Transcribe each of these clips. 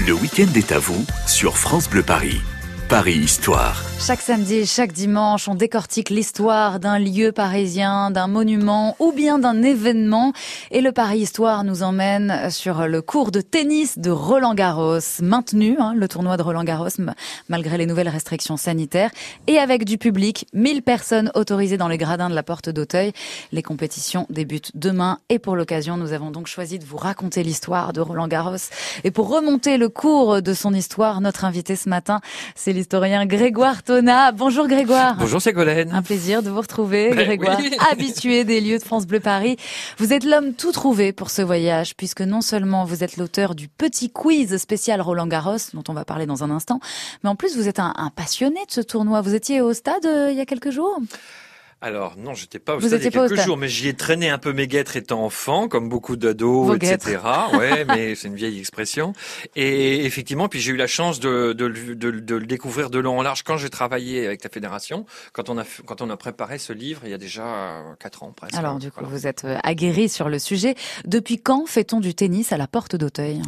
Le week-end est à vous sur France Bleu Paris. Paris Histoire. Chaque samedi et chaque dimanche, on décortique l'histoire d'un lieu parisien, d'un monument ou bien d'un événement. Et le Paris Histoire nous emmène sur le cours de tennis de Roland Garros, maintenu, hein, le tournoi de Roland Garros, malgré les nouvelles restrictions sanitaires, et avec du public, 1000 personnes autorisées dans les gradins de la porte d'Auteuil. Les compétitions débutent demain et pour l'occasion, nous avons donc choisi de vous raconter l'histoire de Roland Garros. Et pour remonter le cours de son histoire, notre invité ce matin, c'est l'historien Grégoire Tona. Bonjour Grégoire. Bonjour Ségolène. Un plaisir de vous retrouver, ben Grégoire, habitué des lieux de France Bleu Paris. Vous êtes l'homme tout trouvé pour ce voyage, puisque non seulement vous êtes l'auteur du petit quiz spécial Roland Garros, dont on va parler dans un instant, mais en plus vous êtes un, un passionné de ce tournoi. Vous étiez au stade euh, il y a quelques jours? Alors non, j'étais pas au stade il y a quelques jours, mais j'y ai traîné un peu mes guêtres étant enfant, comme beaucoup d'ados, etc. ouais, mais c'est une vieille expression. Et effectivement, puis j'ai eu la chance de, de, de, de, le découvrir de long en large quand j'ai travaillé avec la fédération, quand on a quand on a préparé ce livre il y a déjà quatre ans presque. Alors du coup, vous êtes euh, aguerri sur le sujet. Depuis quand fait-on du tennis à la porte d'Auteuil?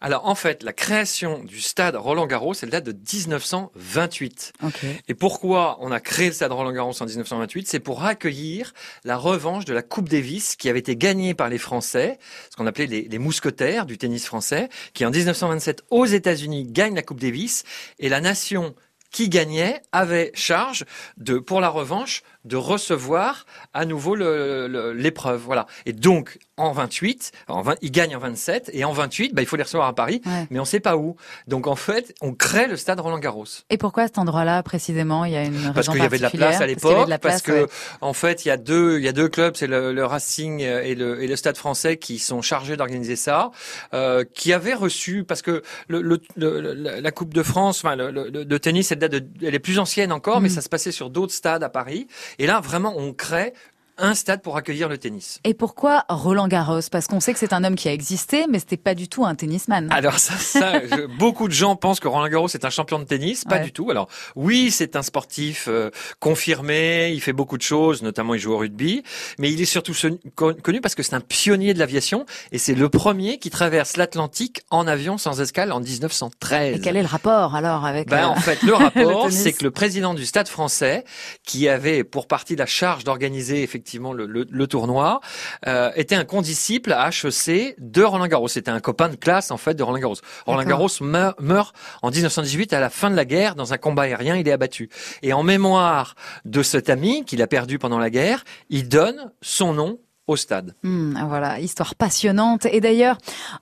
Alors en fait, la création du stade Roland Garros, elle date de 1928. Okay. Et pourquoi on a créé le stade Roland Garros en 1928 C'est pour accueillir la revanche de la Coupe Davis qui avait été gagnée par les Français, ce qu'on appelait les, mousquetaires du tennis français, qui en 1927 aux États-Unis gagnent la Coupe Davis. Et la nation qui gagnait avait charge de, pour la revanche, de recevoir à nouveau l'épreuve. Voilà. Et donc, en 28, en 20, il gagne en 27, et en 28, bah, il faut les recevoir à Paris, mais on ne sait pas où. Donc, en fait, on crée le stade Roland Garros. Et pourquoi cet endroit-là, précisément Il y a une Parce qu'il y avait de la place à l'époque, parce, que, en fait, il y a deux, il y a deux clubs, c'est le, Racing et le, et le Stade français qui sont chargés d'organiser ça, euh, qui avaient reçu, parce que le, la Coupe de France, enfin, le, de tennis, elle, elle est plus ancienne encore, mais mm. ça se passait sur d'autres stades à Paris. Et là, vraiment, on crée un stade pour accueillir le tennis. Et pourquoi Roland Garros? Parce qu'on sait que c'est un homme qui a existé, mais c'était pas du tout un tennisman. Alors ça, ça beaucoup de gens pensent que Roland Garros est un champion de tennis, pas du tout. Alors oui, c'est un sportif euh, confirmé, il fait beaucoup de choses, notamment il joue au rugby, mais il est surtout connu parce que c'est un pionnier de l'aviation et c'est le premier qui traverse l'Atlantique en avion sans escale en 1913. Et quel est le rapport alors avec ben, euh, En fait, le rapport, c'est que le président du Stade français, qui avait pour partie la charge d'organiser effectivement effectivement le, le, tournoi, euh, était un condisciple à HEC de Roland Garros. C'était un copain de classe en fait de Roland Garros. Roland Garros meurt, meurt en 1918 à la fin de la guerre dans un combat aérien. Il est abattu. Et en mémoire de cet ami qu'il a perdu pendant la guerre, il donne son nom au stade. Hmm, voilà, histoire passionnante. Et d'ailleurs,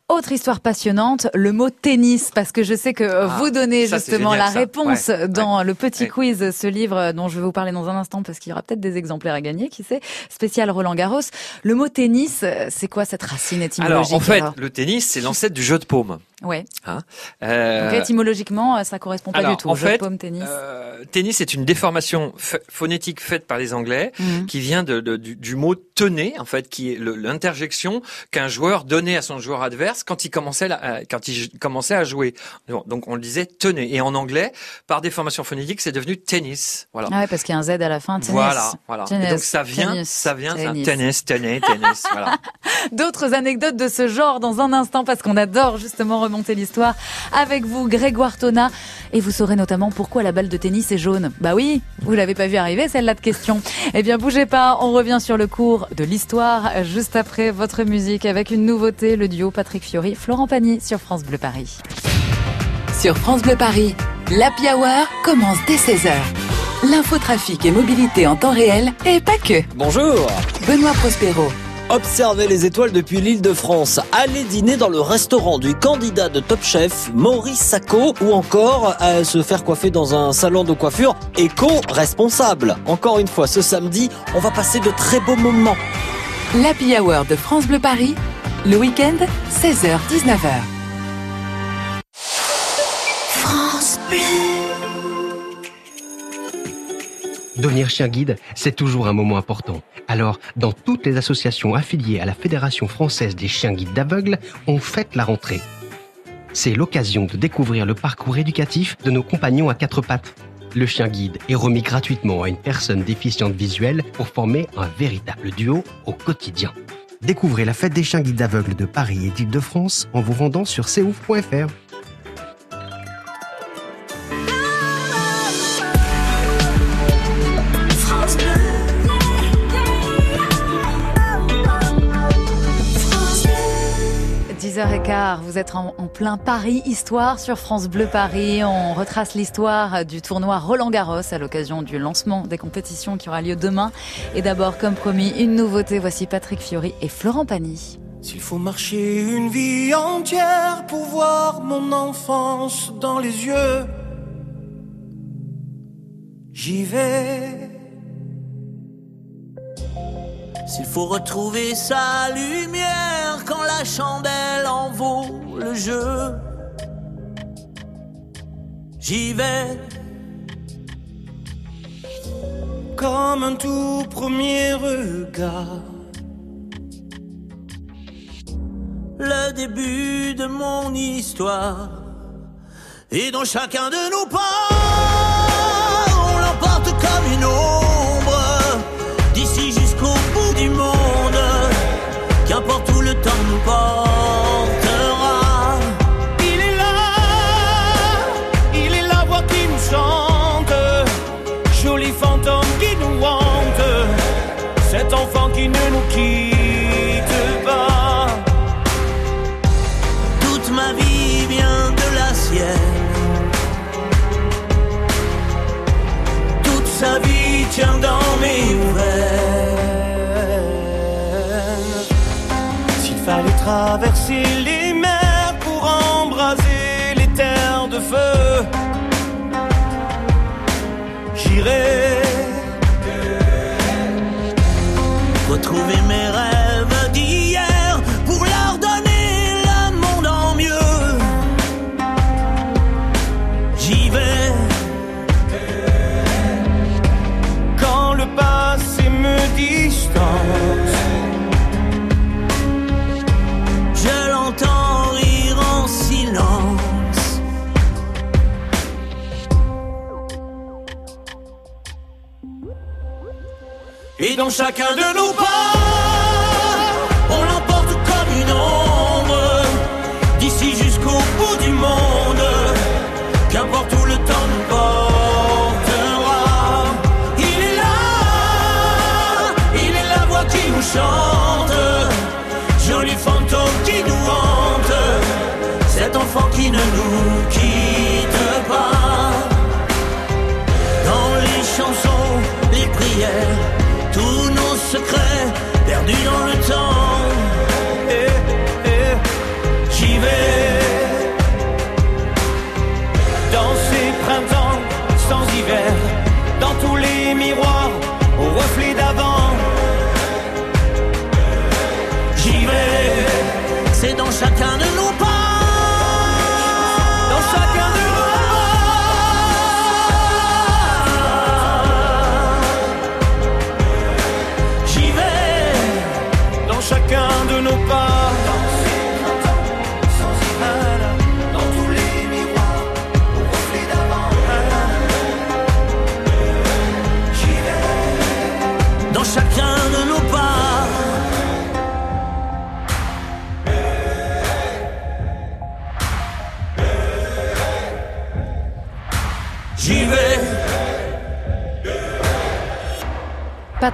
autre histoire passionnante, le mot tennis, parce que je sais que ah, vous donnez justement la réponse dans le petit quiz, ce livre dont je vais vous parler dans un instant, parce qu'il y aura peut-être des exemplaires à gagner, qui sait, spécial Roland Garros. Le mot tennis, c'est quoi cette racine étymologique Alors, en fait, le tennis, c'est l'ancêtre du jeu de paume. Ouais. Hein euh... Donc, étymologiquement, ça correspond pas du tout. En jeu fait, de paume, tennis. Euh, tennis est une déformation phonétique faite par les Anglais, mhm. qui vient de, de, du, du, mot tenez, en fait, qui est l'interjection qu'un joueur donnait à son joueur adverse quand il commençait, à, quand il commençait à jouer. Donc on le disait tenez. Et en anglais, par déformation phonétique, c'est devenu tennis. Voilà. Ah ouais, parce qu'il y a un Z à la fin. Tennis. Voilà, voilà. et donc ça vient, tennis, ça vient, tennis, tennis, tennis, tennis. voilà. D'autres anecdotes de ce genre dans un instant parce qu'on adore justement remonter l'histoire avec vous, Grégoire Tona, et vous saurez notamment pourquoi la balle de tennis est jaune. Bah oui, vous l'avez pas vu arriver celle-là de question. Eh bien, bougez pas, on revient sur le cours de l'histoire juste après votre musique avec une nouveauté, le duo Patrick Fiori, Florent Pagny sur France Bleu Paris. Sur France Bleu Paris, l'Happy Hour commence dès 16h. L'infotrafic et mobilité en temps réel et pas que. Bonjour Benoît Prospero. Observez les étoiles depuis l'île de France. Allez dîner dans le restaurant du candidat de Top Chef, Maurice Sacco, ou encore à se faire coiffer dans un salon de coiffure éco-responsable. Encore une fois, ce samedi, on va passer de très beaux moments. L'Happy Hour de France Bleu Paris, le week-end, 16h-19h. France Bleu. Devenir chien guide, c'est toujours un moment important. Alors, dans toutes les associations affiliées à la Fédération française des chiens guides d'aveugles, on fête la rentrée. C'est l'occasion de découvrir le parcours éducatif de nos compagnons à quatre pattes. Le chien guide est remis gratuitement à une personne déficiente visuelle pour former un véritable duo au quotidien. Découvrez la fête des chiens guides d'aveugles de Paris et d'Île-de-France en vous rendant sur couf.fr. vous êtes en, plein Paris Histoire sur France Bleu Paris. On retrace l'histoire du tournoi Roland Garros à l'occasion du lancement des compétitions qui aura lieu demain. Et d'abord, comme promis, une nouveauté. Voici Patrick Fiori et Florent Pagny. S'il faut marcher une vie entière pour voir mon enfance dans les yeux, j'y vais. S'il faut retrouver sa lumière quand la chandelle en vaut j'y vais. Comme un tout premier regard. Le début de mon histoire. Et dans chacun de nos pas, traverser les mers pour embraser les terres de feu, j'irai. Retrouver mes rêves Et dans chacun de nos pas, on l'emporte comme une ombre, d'ici jusqu'au bout du monde, qu'importe où le temps nous portera. Il est là, il est la voix qui nous chante, joli fantôme qui nous hante, cet enfant qui ne nous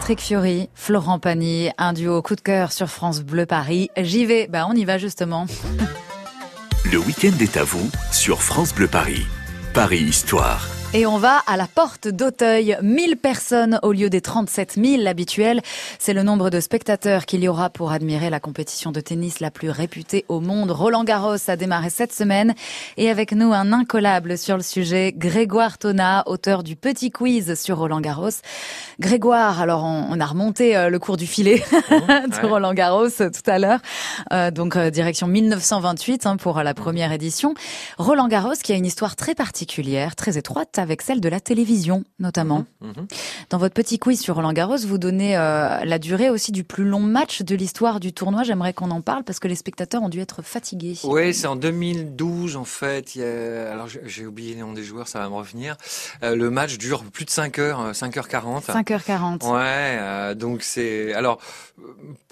Patrick Fiori, Florent Pagny, un duo coup de cœur sur France Bleu Paris. J'y vais, bah on y va justement. Le week-end est à vous sur France Bleu Paris. Paris Histoire. Et on va à la porte d'Auteuil. 1000 personnes au lieu des 37 000 habituels. C'est le nombre de spectateurs qu'il y aura pour admirer la compétition de tennis la plus réputée au monde. Roland Garros a démarré cette semaine. Et avec nous, un incollable sur le sujet, Grégoire Tona, auteur du petit quiz sur Roland Garros. Grégoire, alors on, a remonté euh, le cours du filet de ouais. Roland Garros euh, tout à l'heure. Euh, donc direction 1928 hein, pour la première édition. Roland Garros qui a une histoire très particulière, très étroite avec celle de la télévision notamment. Mhm. Dans votre petit quiz sur Roland Garros, vous donnez euh, la durée aussi du plus long match de l'histoire du tournoi. J'aimerais qu'on en parle parce que les spectateurs ont dû être fatigués. Oui, c'est en 2012 en fait. Il y a- Alors j'ai- oublié les noms des joueurs, ça va me revenir. Euh, le match dure plus de 5 heures, euh, 5h40. 5h40. Ouais, euh, donc c'est alors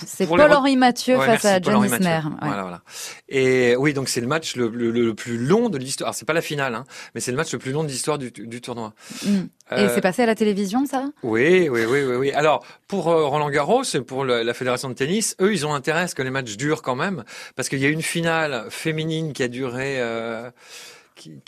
C'est les Paul-Henri Mathieu Ouais, face à John. Isner. Ouais. Voilà, voilà. Et oui, donc c'est le match le, le- le plus long de l'histoire. Alors c'est pas la finale, hein, mais c'est le match le plus long de l'histoire du, du, tournoi. Mm. Et c'est passé à la télévision, ça? Oui, oui, oui, oui, oui. Alors, pour Roland Garros et pour la fédération de tennis, eux, ils ont intérêt à ce que les matchs durent quand même, parce qu'il y a une finale féminine qui a duré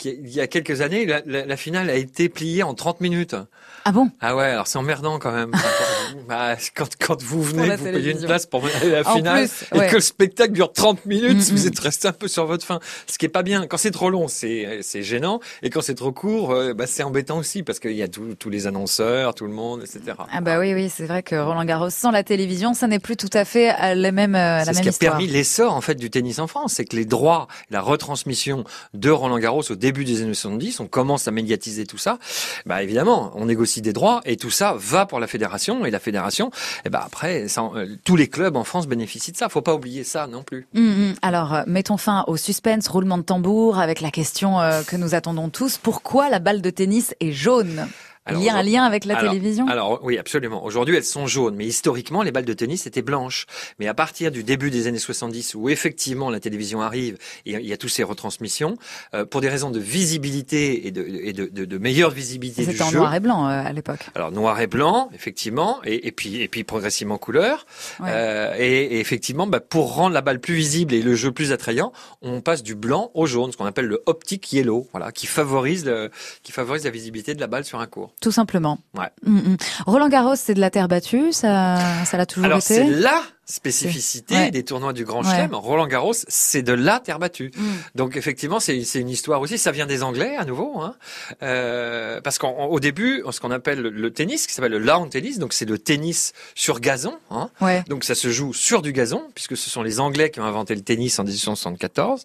il y a quelques années, la, finale a été pliée en 30 minutes. Ah bon? Ah ouais, alors c'est emmerdant quand même. bah, quand, quand vous venez, vous payez une place pour la finale et que le spectacle dure 30 minutes, mm, vous mm. êtes resté un peu sur votre faim. Ce qui est pas bien. Quand c'est trop long, c'est gênant, et quand c'est trop court, euh, bah, c'est embêtant aussi parce qu'il y a tous les annonceurs, tout le monde, etc. Ah bah oui, oui, c'est vrai que Roland Garros sans la télévision, ça n'est plus tout à fait euh, la même euh, la même histoire. Ce qui a permis l'essor en fait du tennis en France, c'est que les droits, la retransmission de Roland Garros au début des années 70, on commence à médiatiser tout ça. Bah évidemment, on négocie des droits et tout ça va pour la fédération et la fédération, et eh ben après, euh, tous les clubs en France bénéficient de ça. Faut pas oublier ça non plus. Hum, hum. Alors, euh, mettons fin au suspense, roulement de tambour avec la question euh, que nous attendons tous. Pourquoi la balle de tennis est jaune? Il y a un lien avec la télévision Alors oui, absolument. Aujourd'hui, elles sont jaunes, mais historiquement, les balles de tennis étaient blanches. Mais à partir du début des années 70, où effectivement la télévision arrive, et il y a toutes ces retransmissions, euh, pour des raisons de visibilité et de, et de, de, de meilleure visibilité C'était en noir et blanc euh, à l'époque. Alors noir et blanc, effectivement, et, et puis et puis progressivement couleur. Euh, et, et, effectivement, bah, pour rendre la balle plus visible et le jeu plus attrayant, on passe du blanc au jaune, ce qu'on appelle le optic yellow, voilà, qui favorise le, qui favorise la visibilité de la balle sur un court. Tout simplement. Ouais. Mm, mm. Roland Garros, c'est de la terre battue, ça, ça l'a toujours Alors, été. Alors c'est là spécificité des tournois du Grand Chelem. Roland Garros, c'est de la terre battue. Mm. Donc effectivement, c'est une histoire aussi. Ça vient des Anglais à nouveau, hein. euh, parce qu'au début, ce qu'on appelle le, tennis, qui s'appelle le lawn tennis, donc c'est le tennis sur gazon. Hein. Donc ça se joue sur du gazon, puisque ce sont les Anglais qui ont inventé le tennis en 1874.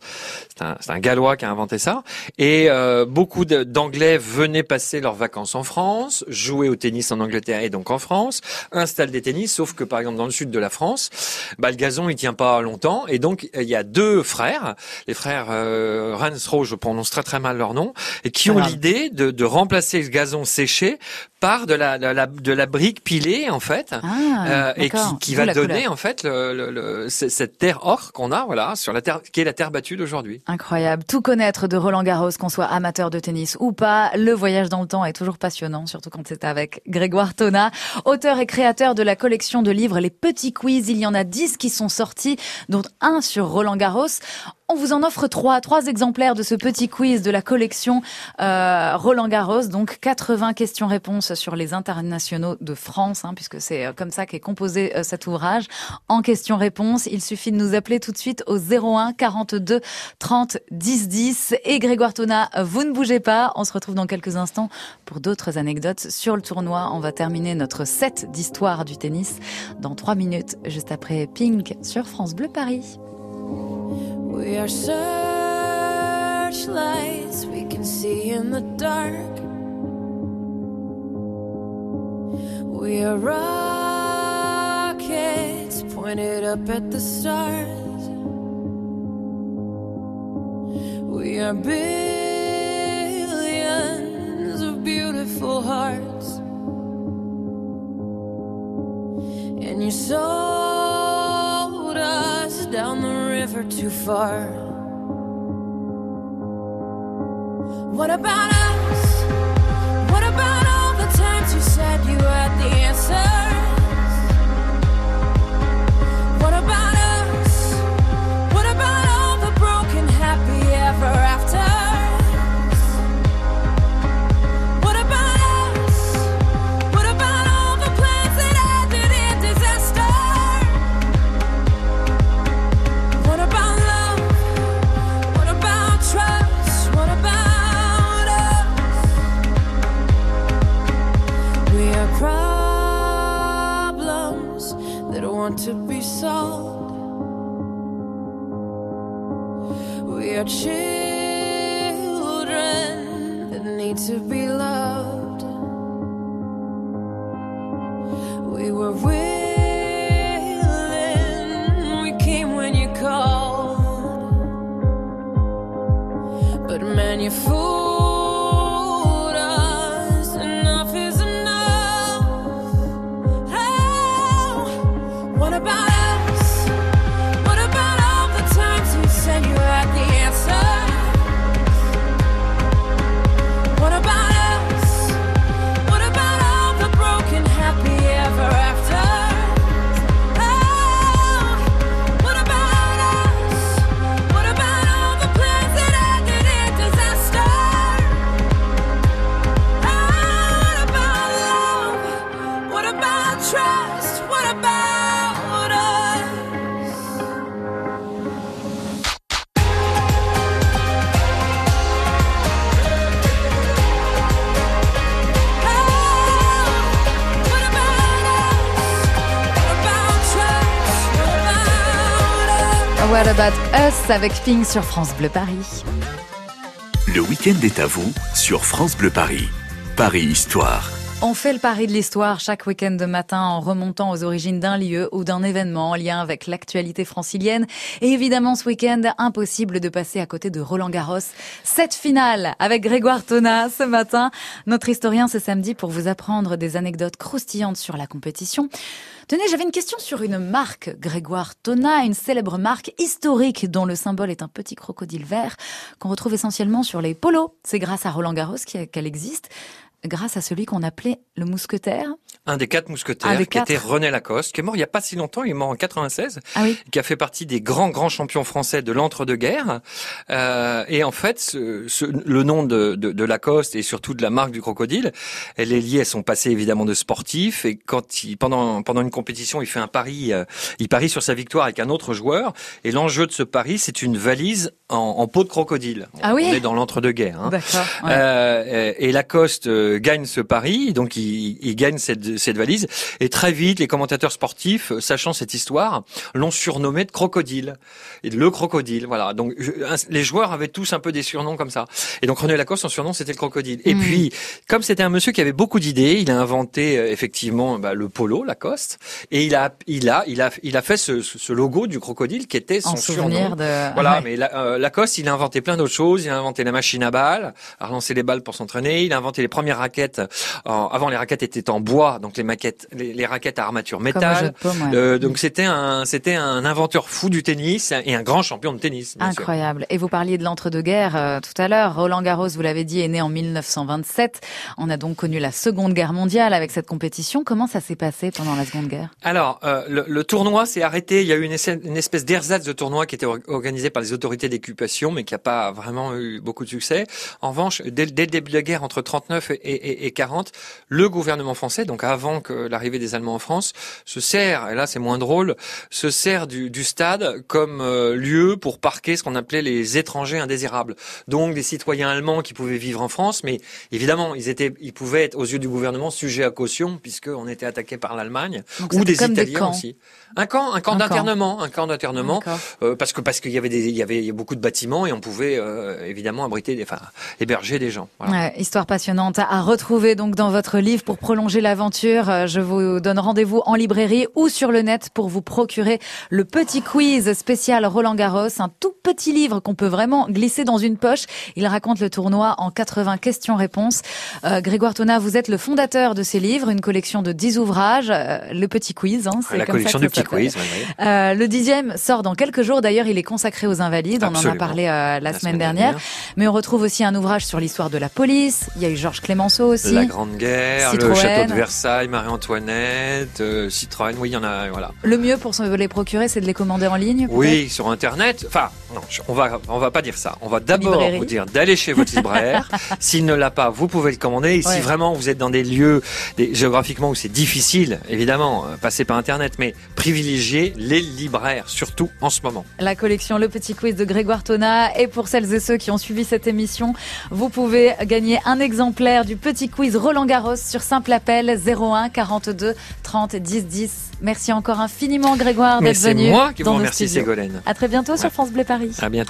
C'est un, un, Gallois qui a inventé ça. Et euh, beaucoup d'Anglais venaient passer leurs vacances en France, jouer au tennis en Angleterre et donc en France, installent des tennis, sauf que par exemple dans le sud de la France, bah, le gazon il tient pas longtemps. Et donc il y a deux frères, les frères euh, Ransro, je prononce très très mal leur nom, et qui ont l'idée de, de remplacer le gazon séché par de la, de la, de la brique pilée en fait ah, euh, et qui, qui va donner en fait le, le, cette terre or qu'on a voilà sur la terre qui est la terre battue d'aujourd'hui. Incroyable, tout connaître de Roland Garros qu'on soit amateur de tennis ou pas, le voyage dans le temps est toujours passionnant surtout quand c'est avec Grégoire Tona, auteur et créateur de la collection de livres Les Petits Quiz, il y en a dix qui sont sortis dont un sur Roland Garros. On vous en offre trois, trois exemplaires de ce petit quiz de la collection euh, Roland Garros. Donc 80 questions-réponses sur les internationaux de France, hein, puisque c'est euh, comme ça qu'est composé euh, cet ouvrage. En questions-réponses, il suffit de nous appeler tout de suite au 01 42 30 10 10. Et Grégoire Tona, vous ne bougez pas. On se retrouve dans quelques instants pour d'autres anecdotes sur le tournoi. On va terminer notre set d'histoire du tennis dans trois minutes, après Pink sur France Bleu Paris. We are searchlights we can see in the dark. We are rockets pointed up at the stars. We are billions of beautiful hearts. And you sold the river too far. What about We were willing, we came when you called. But man, you fool. Avec Ping sur France Bleu Paris. Le week-end est à vous sur France Bleu Paris. Paris Histoire. On fait le pari de l'histoire chaque week-end de matin en remontant aux origines d'un lieu ou d'un événement en lien avec l'actualité francilienne. Et évidemment, ce week-end, impossible de passer à côté de Roland Garros. Cette finale avec Grégoire Tona ce matin. Notre historien ce samedi pour vous apprendre des anecdotes croustillantes sur la compétition. Tenez, j'avais une question sur une marque, Grégoire Tona, une célèbre marque historique dont le symbole est un petit crocodile vert qu'on retrouve essentiellement sur les polos. C'est grâce à Roland Garros qu'elle existe grâce à celui qu'on appelait le mousquetaire. Un des quatre mousquetaires, qui était René Lacoste, qui est mort il y a pas si longtemps, il est mort en 96, ah qui a fait partie des grands grands champions français de l'entre-deux-guerres. Euh, et en fait, ce, le nom de, de, de, Lacoste et surtout de la marque du crocodile, elle est liée à son passé évidemment de sportif. Et quand il, pendant pendant une compétition, il fait un pari, euh, il parie sur sa victoire avec un autre joueur. Et l'enjeu de ce pari, c'est une valise en, en, peau de crocodile. Ah oui. On est dans l'entre-deux-guerres. Hein. Ouais. Euh, et Lacoste euh, gagne ce pari, donc il, il gagne cette cette valise. Et très vite, les commentateurs sportifs, euh, sachant cette histoire, l'ont surnommé de crocodile. Et le crocodile, voilà. Donc les joueurs avaient tous un peu des surnoms comme ça. Et donc René Lacoste, son surnom, c'était le crocodile. Et hmm. puis, comme c'était un monsieur qui avait beaucoup d'idées, il a inventé euh, effectivement bah, le polo Lacoste. Et il a, il a, il a, il a fait ce, ce logo du crocodile qui était son surnom. De... Voilà. Mais euh, Lacoste, il a inventé plein d'autres choses. Il a inventé la machine à balles, à relancer les balles pour s'entraîner. Il a inventé les premières raquettes. avant, les raquettes étaient en bois, donc les maquettes, les, raquettes à armature métal. Euh, donc c'était un, c'était un inventeur fou du tennis et un grand champion de tennis. Incroyable. Et vous parliez de l'entre-deux-guerres euh, tout à l'heure. Roland Garros, vous l'avez dit, est né en 1927. On a donc connu la Seconde Guerre mondiale avec cette compétition. Comment ça s'est passé pendant la Seconde Guerre? Alors, euh, le, tournoi s'est arrêté. Il y a eu une, une espèce d'ersatz de tournoi qui était organisé par les autorités d'occupation, mais qui n'a pas vraiment eu beaucoup de succès. En revanche, dès, dès, le début de la guerre, entre 39 et, et, et 40, le gouvernement français, donc avant que l'arrivée des Allemands en France, se sert, et là c'est moins drôle, se sert du, du stade comme euh, lieu pour parquer ce qu'on appelait les étrangers indésirables. Donc des citoyens allemands qui pouvaient vivre en France, mais évidemment ils étaient, ils pouvaient être aux yeux du gouvernement sujets à caution puisqu'on était attaqué par l'Allemagne ou des Italiens aussi. Un camp, un camp d'internement, un camp d'internement, euh, parce que parce qu'il y avait des, il y avait beaucoup de bâtiments et on pouvait euh, évidemment abriter, des, enfin héberger des gens. Voilà. Ouais, histoire passionnante à retrouver donc dans votre livre pour prolonger l'aventure. Euh, je vous donne rendez-vous en librairie ou sur le net pour vous procurer le petit quiz spécial Roland Garros, un tout petit livre qu'on peut vraiment glisser dans une poche. Il raconte le tournoi en 80 questions-réponses. Euh, Grégoire Tona, vous êtes le fondateur de ces livres, une collection de 10 ouvrages, le petit quiz. Hein, c'est la collection du petit quiz. Euh, le dixième sort dans quelques jours. D'ailleurs, il est consacré aux Invalides. On en a parlé euh, la, semaine, dernière. Mais on retrouve aussi un ouvrage sur l'histoire de la police. Il y a eu Georges Clémenceau aussi. La Grande Guerre, le château de Versailles, Marie-Antoinette, euh, Citroën. Oui, il y en a. Voilà. Le mieux pour se les procurer, c'est de les commander en ligne. Oui, sur Internet. Enfin, non, on va on va pas dire ça. On va d'abord vous dire d'aller chez votre libraire. S'il ne l'a pas, vous pouvez le commander. Et si vraiment vous êtes dans des lieux des, géographiquement où c'est difficile, évidemment, passer par Internet, mais privilégier les libraires, surtout en ce moment. La collection Le Petit Quiz de Grégoire Tona. Et pour celles et ceux qui ont suivi cette émission, vous pouvez gagner un exemplaire du Petit Quiz Roland Garros sur simple appel 01 42 30 10 10. Merci encore infiniment Grégoire d'être venu. C'est moi qui vous remercie Ségolène. À très bientôt sur France Bleu Paris. À bientôt.